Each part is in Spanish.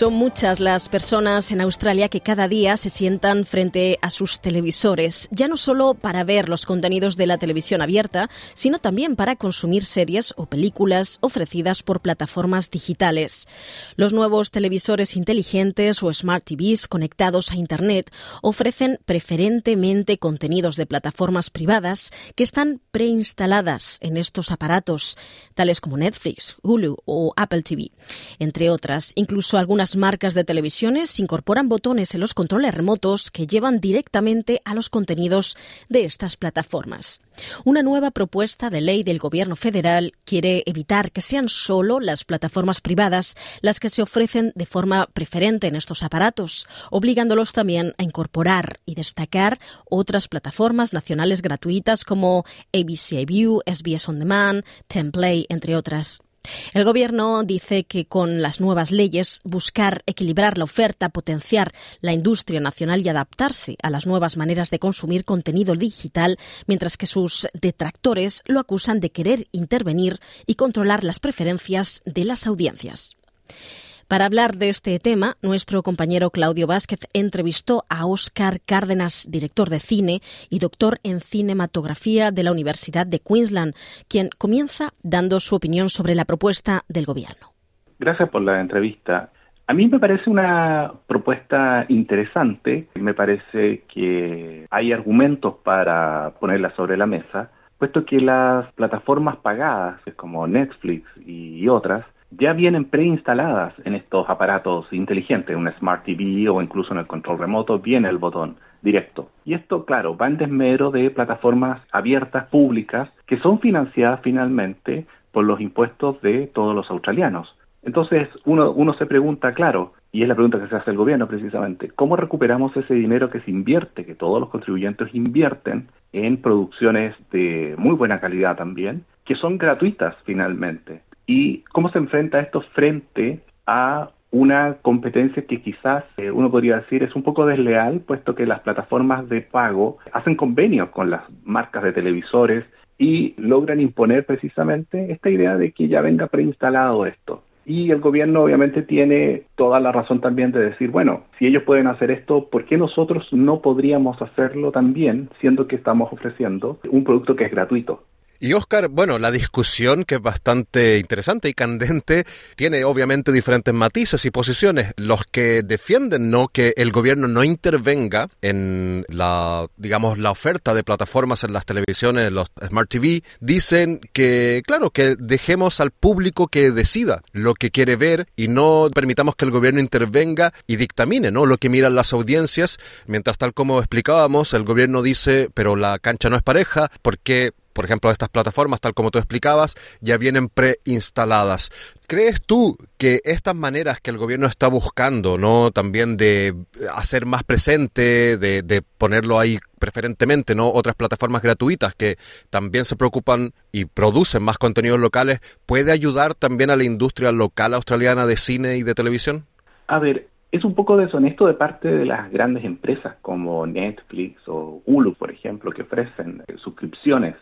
Son muchas las personas en Australia que cada día se sientan frente a sus televisores, ya no solo para ver los contenidos de la televisión abierta, sino también para consumir series o películas ofrecidas por plataformas digitales. Los nuevos televisores inteligentes o smart TVs conectados a Internet ofrecen preferentemente contenidos de plataformas privadas que están preinstaladas en estos aparatos, tales como Netflix, Hulu o Apple TV, entre otras, incluso algunas marcas de televisiones incorporan botones en los controles remotos que llevan directamente a los contenidos de estas plataformas. Una nueva propuesta de ley del Gobierno federal quiere evitar que sean solo las plataformas privadas las que se ofrecen de forma preferente en estos aparatos, obligándolos también a incorporar y destacar otras plataformas nacionales gratuitas como ABC View, SBS On Demand, Templay, entre otras. El Gobierno dice que con las nuevas leyes buscar equilibrar la oferta, potenciar la industria nacional y adaptarse a las nuevas maneras de consumir contenido digital, mientras que sus detractores lo acusan de querer intervenir y controlar las preferencias de las audiencias. Para hablar de este tema, nuestro compañero Claudio Vázquez entrevistó a Óscar Cárdenas, director de cine y doctor en cinematografía de la Universidad de Queensland, quien comienza dando su opinión sobre la propuesta del gobierno. Gracias por la entrevista. A mí me parece una propuesta interesante, me parece que hay argumentos para ponerla sobre la mesa, puesto que las plataformas pagadas como Netflix y otras ya vienen preinstaladas en estos aparatos inteligentes, en una Smart TV o incluso en el control remoto, viene el botón directo. Y esto, claro, va en desmero de plataformas abiertas, públicas, que son financiadas finalmente por los impuestos de todos los australianos. Entonces, uno, uno se pregunta, claro, y es la pregunta que se hace el gobierno precisamente, ¿cómo recuperamos ese dinero que se invierte, que todos los contribuyentes invierten en producciones de muy buena calidad también, que son gratuitas finalmente? Y cómo se enfrenta esto frente a una competencia que quizás eh, uno podría decir es un poco desleal, puesto que las plataformas de pago hacen convenios con las marcas de televisores y logran imponer precisamente esta idea de que ya venga preinstalado esto. Y el gobierno obviamente tiene toda la razón también de decir, bueno, si ellos pueden hacer esto, ¿por qué nosotros no podríamos hacerlo también, siendo que estamos ofreciendo un producto que es gratuito? Y Oscar, bueno, la discusión que es bastante interesante y candente tiene obviamente diferentes matices y posiciones. Los que defienden no que el gobierno no intervenga en la, digamos, la oferta de plataformas en las televisiones, en los smart TV, dicen que, claro, que dejemos al público que decida lo que quiere ver y no permitamos que el gobierno intervenga y dictamine, ¿no? Lo que miran las audiencias, mientras tal como explicábamos, el gobierno dice, pero la cancha no es pareja, porque por ejemplo, estas plataformas, tal como tú explicabas, ya vienen preinstaladas. ¿Crees tú que estas maneras que el gobierno está buscando, ¿no? También de hacer más presente, de, de ponerlo ahí preferentemente, ¿no? Otras plataformas gratuitas que también se preocupan y producen más contenidos locales, ¿puede ayudar también a la industria local australiana de cine y de televisión? A ver, es un poco deshonesto de parte de las grandes empresas como Netflix o Hulu, por ejemplo, que ofrecen suscripciones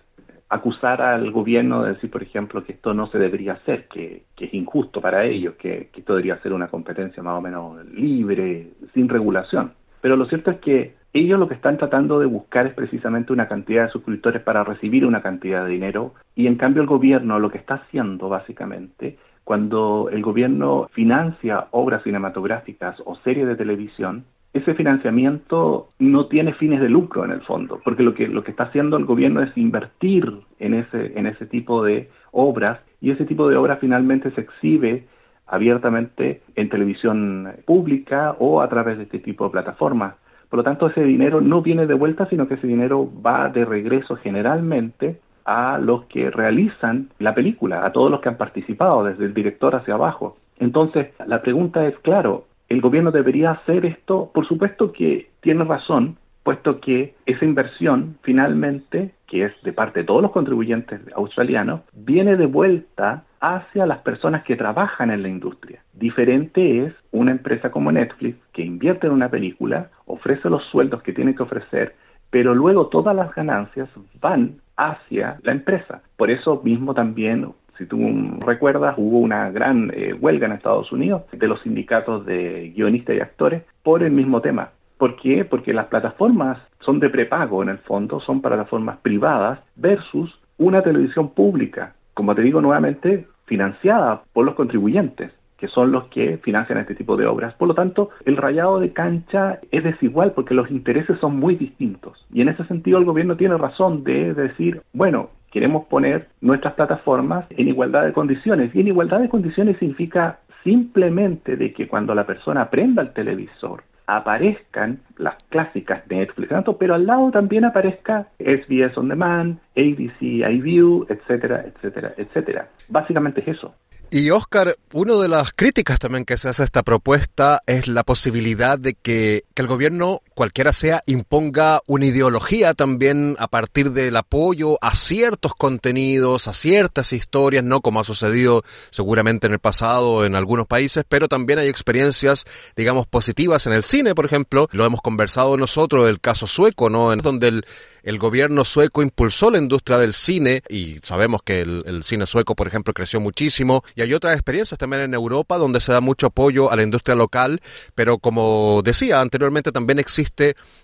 acusar al gobierno de decir, por ejemplo, que esto no se debería hacer, que, es injusto para ellos, que, esto debería ser una competencia más o menos libre, sin regulación. Pero lo cierto es que ellos lo que están tratando de buscar es precisamente una cantidad de suscriptores para recibir una cantidad de dinero y en cambio el gobierno lo que está haciendo básicamente cuando el gobierno financia obras cinematográficas o series de televisión ese financiamiento no tiene fines de lucro en el fondo, porque lo que, lo que está haciendo el gobierno es invertir en ese, en ese tipo de obras y ese tipo de obras finalmente se exhibe abiertamente en televisión pública o a través de este tipo de plataformas. Por lo tanto, ese dinero no viene de vuelta, sino que ese dinero va de regreso generalmente a los que realizan la película, a todos los que han participado, desde el director hacia abajo. Entonces, la pregunta es, claro, ¿El gobierno debería hacer esto? Por supuesto que tiene razón, puesto que esa inversión finalmente que es de parte de todos los contribuyentes australianos, viene de vuelta hacia las personas que trabajan en la industria. Diferente es una empresa como Netflix que invierte en una película, ofrece los sueldos que tiene que ofrecer, pero luego todas las ganancias van hacia la empresa. Por eso mismo también si tú recuerdas, hubo una gran eh, huelga en Estados Unidos de los sindicatos de guionistas y actores por el mismo tema. ¿Por qué? Porque las plataformas son de prepago en el fondo, son plataformas privadas versus una televisión pública, como te digo nuevamente, financiada por los contribuyentes que son los que financian este tipo de obras. Por lo tanto, el rayado de cancha es desigual porque los intereses son muy distintos. Y en ese sentido el gobierno tiene razón de decir, bueno, queremos poner nuestras plataformas en igualdad de condiciones. Y en igualdad de condiciones significa simplemente de que cuando la persona prenda el televisor aparezcan las clásicas Netflix, pero al lado también aparezca SBS On Demand, ABC iView, etcétera, etcétera, etcétera. Básicamente es eso. Y Oscar, una de las críticas también que se hace a esta propuesta es la posibilidad de que, que, el gobierno, cualquiera sea, imponga una ideología también a partir del apoyo a ciertos contenidos, a ciertas historias, no como ha sucedido seguramente en el pasado en algunos países, pero también hay experiencias, digamos, positivas en el cine, por ejemplo. Lo hemos conversado nosotros, el caso sueco, ¿no? En donde el, gobierno sueco impulsó la industria del cine y sabemos que el cine sueco, por ejemplo, creció muchísimo y hay otras experiencias también en Europa donde se da mucho apoyo a la industria local, pero como decía anteriormente también existe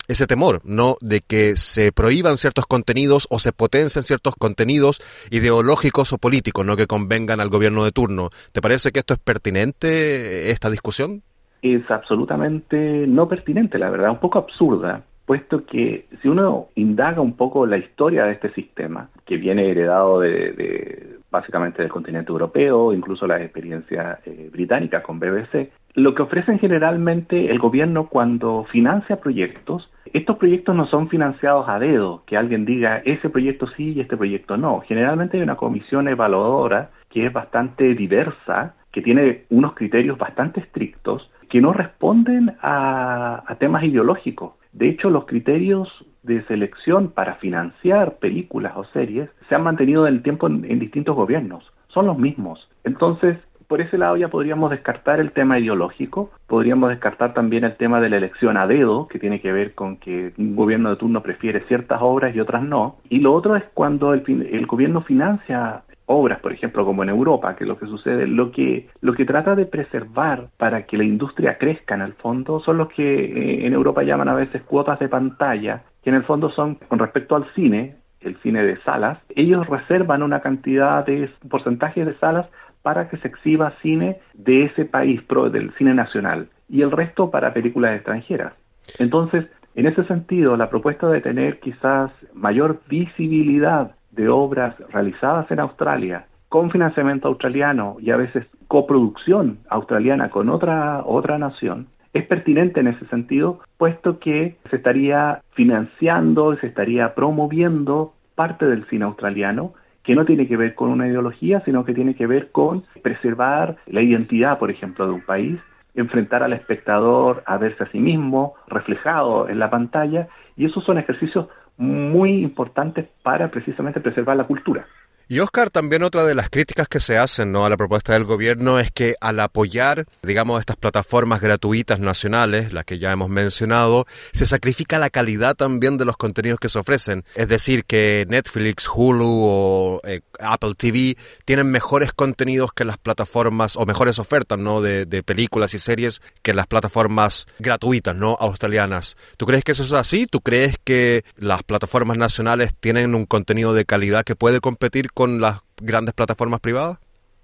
ese temor, ¿no? De que se prohíban ciertos contenidos o se potencien ciertos contenidos ideológicos o políticos, ¿no? Que convengan al gobierno de turno. ¿Te parece que esto es pertinente, esta discusión? Es absolutamente no pertinente, la verdad, un poco absurda, puesto que si uno indaga un poco la historia de este sistema, que viene heredado de, básicamente del continente europeo, incluso la experiencia eh, británica con BBC, lo que ofrecen generalmente el gobierno cuando financia proyectos, estos proyectos no son financiados a dedo, que alguien diga ese proyecto sí y este proyecto no. Generalmente hay una comisión evaluadora que es bastante diversa, que tiene unos criterios bastante estrictos, que no responden a temas ideológicos de hecho, los criterios de selección para financiar películas o series se han mantenido en el tiempo en, distintos gobiernos. Son los mismos. Entonces, por ese lado ya podríamos descartar el tema ideológico, podríamos descartar también el tema de la elección a dedo, que tiene que ver con que un gobierno de turno prefiere ciertas obras y otras no. Y lo otro es cuando el, el gobierno financia obras, por ejemplo, como en Europa, que lo que sucede, lo que, lo que trata de preservar para que la industria crezca en el fondo son los que eh, en Europa llaman a veces cuotas de pantalla, que en el fondo son con respecto al cine, el cine de salas, ellos reservan una cantidad de porcentaje de salas para que se exhiba cine de ese país, pro, del cine nacional, y el resto para películas extranjeras. Entonces, en ese sentido, la propuesta de tener quizás mayor visibilidad de obras realizadas en Australia con financiamiento australiano y a veces coproducción australiana con otra, otra nación, es pertinente en ese sentido, puesto que se estaría financiando y se estaría promoviendo parte del cine australiano que no tiene que ver con una ideología, sino que tiene que ver con preservar la identidad, por ejemplo, de un país, enfrentar al espectador a verse a sí mismo reflejado en la pantalla, y esos son ejercicios muy importantes para precisamente preservar la cultura. Y Oscar, también otra de las críticas que se hacen ¿no? a la propuesta del gobierno es que al apoyar, digamos, estas plataformas gratuitas nacionales, las que ya hemos mencionado, se sacrifica la calidad también de los contenidos que se ofrecen. Es decir, que Netflix, Hulu o eh, Apple TV tienen mejores contenidos que las plataformas, o mejores ofertas ¿no? de, de películas y series que las plataformas gratuitas, ¿no? Australianas. ¿Tú crees que eso es así? ¿Tú crees que las plataformas nacionales tienen un contenido de calidad que puede competir con las grandes plataformas privadas?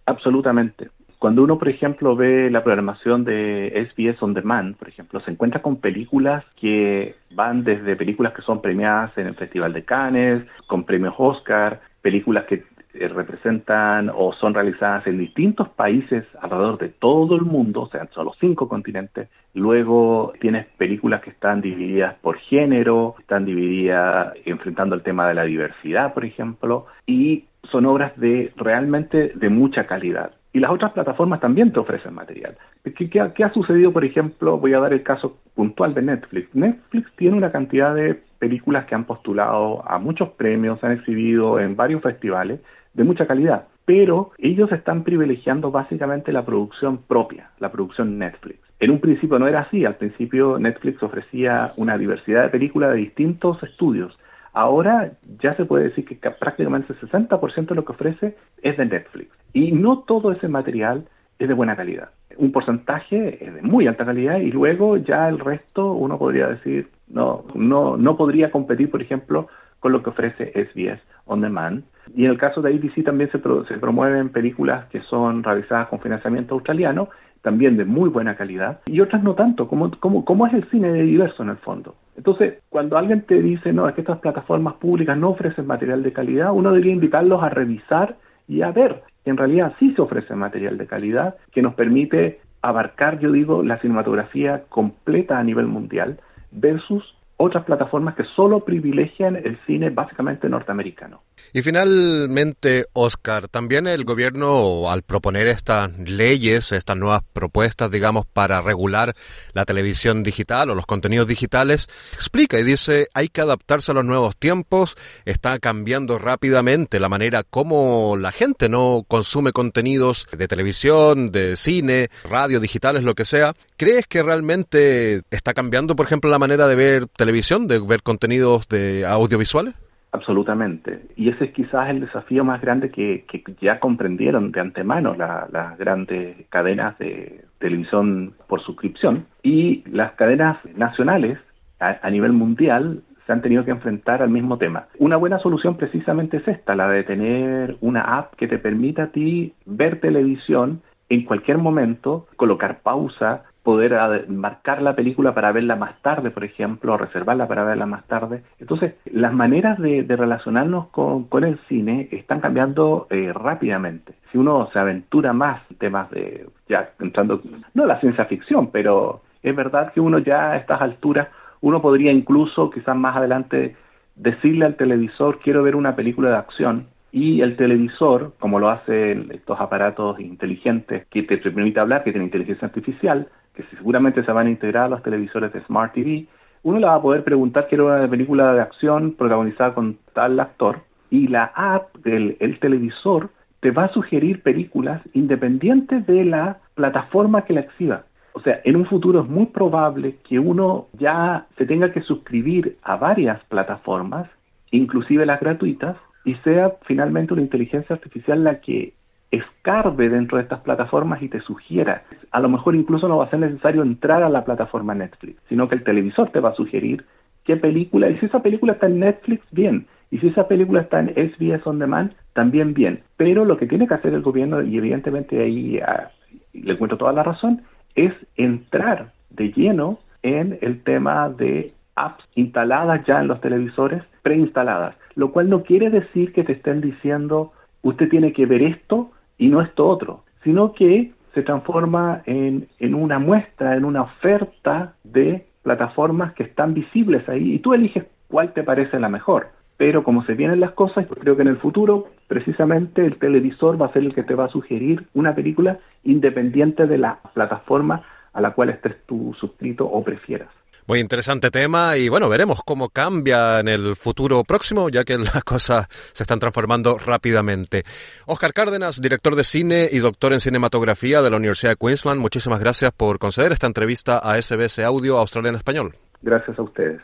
Absolutamente. Cuando uno, por ejemplo, ve la programación de SBS On Demand, por ejemplo, se encuentra con películas que van desde películas que son premiadas en el Festival de Cannes, con premios Oscar, películas que representan o son realizadas en distintos países alrededor de todo el mundo, o sea, son los cinco continentes. Luego tienes películas que están divididas por género, están divididas enfrentando el tema de la diversidad, por ejemplo, y son obras de realmente de mucha calidad. Y las otras plataformas también te ofrecen material. ¿Qué, qué, ha sucedido, por ejemplo? Voy a dar el caso puntual de Netflix. Netflix tiene una cantidad de películas que han postulado a muchos premios, han exhibido en varios festivales de mucha calidad, pero ellos están privilegiando básicamente la producción propia, la producción Netflix. En un principio no era así, al principio Netflix ofrecía una diversidad de películas de distintos estudios. Ahora ya se puede decir que prácticamente el 60% de lo que ofrece es de Netflix. Y no todo ese material es de buena calidad. Un porcentaje es de muy alta calidad y luego ya el resto uno podría decir no, no, no podría competir, por ejemplo, con lo que ofrece SBS On Demand. Y en el caso de ABC también se, se promueven películas que son realizadas con financiamiento australiano también de muy buena calidad, y otras no tanto, como, como, como es el cine de diverso en el fondo. Entonces, cuando alguien te dice, no, es que estas plataformas públicas no ofrecen material de calidad, uno debería invitarlos a revisar y a ver en realidad sí se ofrece material de calidad que nos permite abarcar, yo digo, la cinematografía completa a nivel mundial versus otras plataformas que solo privilegian el cine básicamente norteamericano. Y finalmente, Oscar, también el gobierno, al proponer estas leyes, estas nuevas propuestas, digamos, para regular la televisión digital o los contenidos digitales, explica y dice, hay que adaptarse a los nuevos tiempos, está cambiando rápidamente la manera como la gente no consume contenidos de televisión, de cine, radio, digitales, lo que sea. ¿Crees que realmente está cambiando, por ejemplo, la manera de ver televisión, de ver contenidos de audiovisuales? Absolutamente. Y ese es quizás el desafío más grande que, ya comprendieron de antemano las grandes cadenas de televisión por suscripción. Y las cadenas nacionales a, nivel mundial se han tenido que enfrentar al mismo tema. Una buena solución precisamente es esta, la de tener una app que te permita a ti ver televisión en cualquier momento, colocar pausa, poder marcar la película para verla más tarde, por ejemplo, o reservarla para verla más tarde. Entonces, las maneras de, relacionarnos con, el cine están cambiando eh, rápidamente. Si uno se aventura más temas de, ya entrando, no la ciencia ficción, pero es verdad que uno ya a estas alturas, uno podría incluso, quizás más adelante, decirle al televisor, quiero ver una película de acción, y el televisor, como lo hacen estos aparatos inteligentes que te permite hablar, que tienen inteligencia artificial, que seguramente se van a integrar a los televisores de Smart TV, uno le va a poder preguntar quiero una película de acción protagonizada con tal actor y la app del televisor te va a sugerir películas independientes de la plataforma que la exhiba. O sea, en un futuro es muy probable que uno ya se tenga que suscribir a varias plataformas, inclusive las gratuitas, y sea finalmente una inteligencia artificial la que escarbe dentro de estas plataformas y te sugiera. A lo mejor incluso no va a ser necesario entrar a la plataforma Netflix, sino que el televisor te va a sugerir qué película, y si esa película está en Netflix, bien, y si esa película está en SBS On Demand, también bien. Pero lo que tiene que hacer el gobierno, y evidentemente ahí ah, le encuentro toda la razón, es entrar de lleno en el tema de apps instaladas ya en los televisores, preinstaladas, lo cual no quiere decir que te estén diciendo usted tiene que ver esto y no esto otro, sino que se transforma en, en una muestra, en una oferta de plataformas que están visibles ahí y tú eliges cuál te parece la mejor. Pero como se vienen las cosas, creo que en el futuro precisamente el televisor va a ser el que te va a sugerir una película independiente de la plataforma a la cual estés tú suscrito o prefieras. Muy interesante tema y bueno, veremos cómo cambia en el futuro próximo, ya que las cosas se están transformando rápidamente. Oscar Cárdenas, director de cine y doctor en cinematografía de la Universidad de Queensland, muchísimas gracias por conceder esta entrevista a SBS Audio Australia en Español. Gracias a ustedes.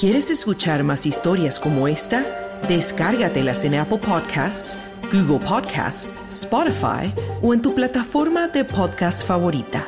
¿Quieres escuchar más historias como esta? Descárgatelas en Apple Podcasts, Google Podcasts, Spotify o en tu plataforma de podcast favorita.